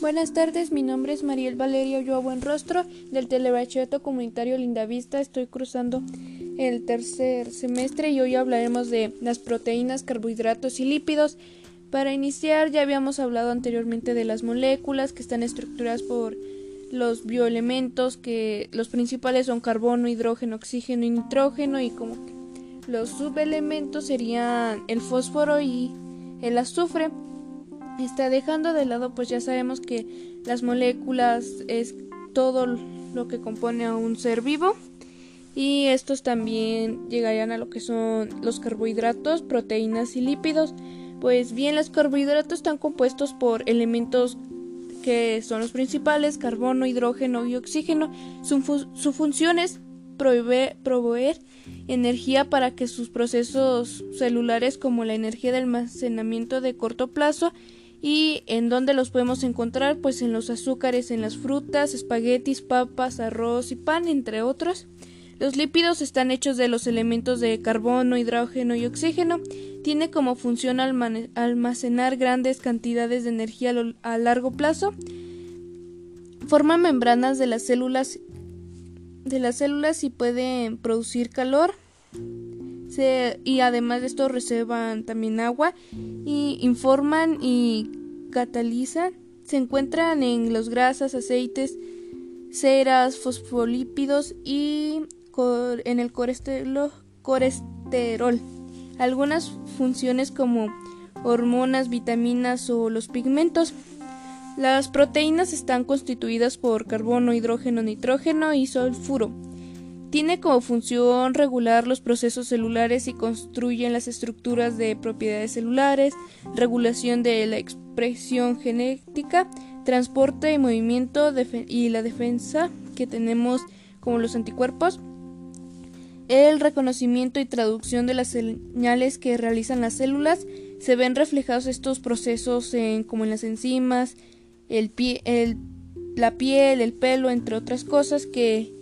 Buenas tardes, mi nombre es Mariel Valeria Yo Buenrostro del Telebachillerato Comunitario Lindavista. Estoy cruzando el tercer semestre y hoy hablaremos de las proteínas, carbohidratos y lípidos. Para iniciar, ya habíamos hablado anteriormente de las moléculas que están estructuradas por los bioelementos, que los principales son carbono, hidrógeno, oxígeno y nitrógeno y como los subelementos serían el fósforo y el azufre. Está dejando de lado, pues ya sabemos que las moléculas es todo lo que compone a un ser vivo y estos también llegarían a lo que son los carbohidratos, proteínas y lípidos. Pues bien, los carbohidratos están compuestos por elementos que son los principales, carbono, hidrógeno y oxígeno. Su, su función es proveer, proveer energía para que sus procesos celulares como la energía de almacenamiento de corto plazo y en dónde los podemos encontrar pues en los azúcares, en las frutas, espaguetis, papas, arroz y pan, entre otros. Los lípidos están hechos de los elementos de carbono, hidrógeno y oxígeno. Tiene como función almacenar grandes cantidades de energía a largo plazo. Forma membranas de las células de las células y pueden producir calor. Y además de esto reservan también agua y informan y catalizan. Se encuentran en los grasas, aceites, ceras, fosfolípidos y en el colesterol. Algunas funciones como hormonas, vitaminas o los pigmentos. Las proteínas están constituidas por carbono, hidrógeno, nitrógeno y sulfuro. Tiene como función regular los procesos celulares y construyen las estructuras de propiedades celulares, regulación de la expresión genética, transporte y movimiento y la defensa que tenemos como los anticuerpos, el reconocimiento y traducción de las señales que realizan las células, se ven reflejados estos procesos en, como en las enzimas, el pie, el, la piel, el pelo, entre otras cosas que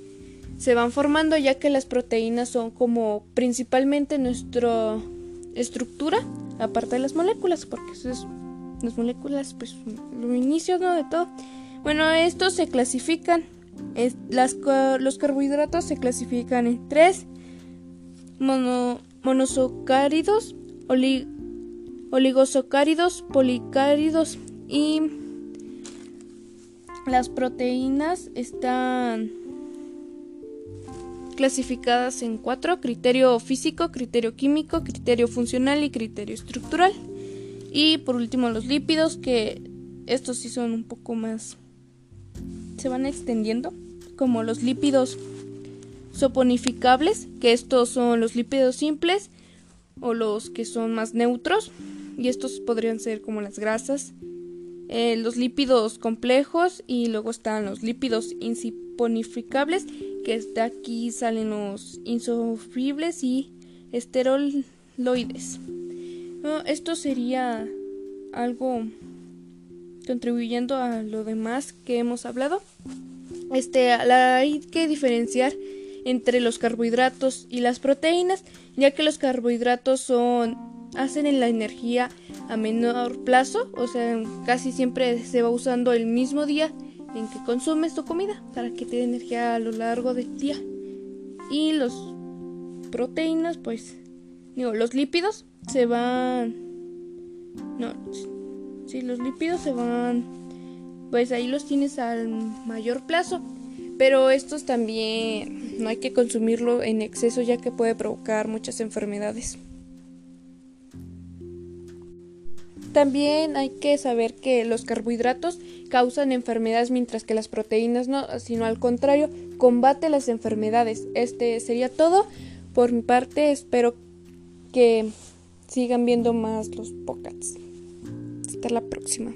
se van formando ya que las proteínas son como principalmente nuestra estructura, aparte de las moléculas, porque eso es, las moléculas, pues los inicios ¿no? de todo. Bueno, estos se clasifican, los carbohidratos se clasifican en tres, mono, monosacáridos, oligosacáridos, policáridos y las proteínas están clasificadas en cuatro, criterio físico, criterio químico, criterio funcional y criterio estructural. Y por último los lípidos, que estos sí son un poco más... se van extendiendo, como los lípidos soponificables, que estos son los lípidos simples o los que son más neutros, y estos podrían ser como las grasas, eh, los lípidos complejos y luego están los lípidos insiponificables que de aquí salen los insufribles y esteroides. esto sería algo contribuyendo a lo demás que hemos hablado. Este, hay que diferenciar entre los carbohidratos y las proteínas, ya que los carbohidratos son hacen en la energía a menor plazo, o sea, casi siempre se va usando el mismo día en que consumes tu comida para que te dé energía a lo largo del día. Y los proteínas, pues, digo, los lípidos se van. No, si los lípidos se van, pues ahí los tienes al mayor plazo. Pero estos también no hay que consumirlo en exceso ya que puede provocar muchas enfermedades. También hay que saber que los carbohidratos causan enfermedades mientras que las proteínas no, sino al contrario, combate las enfermedades. Este sería todo por mi parte. Espero que sigan viendo más los podcasts. Hasta la próxima.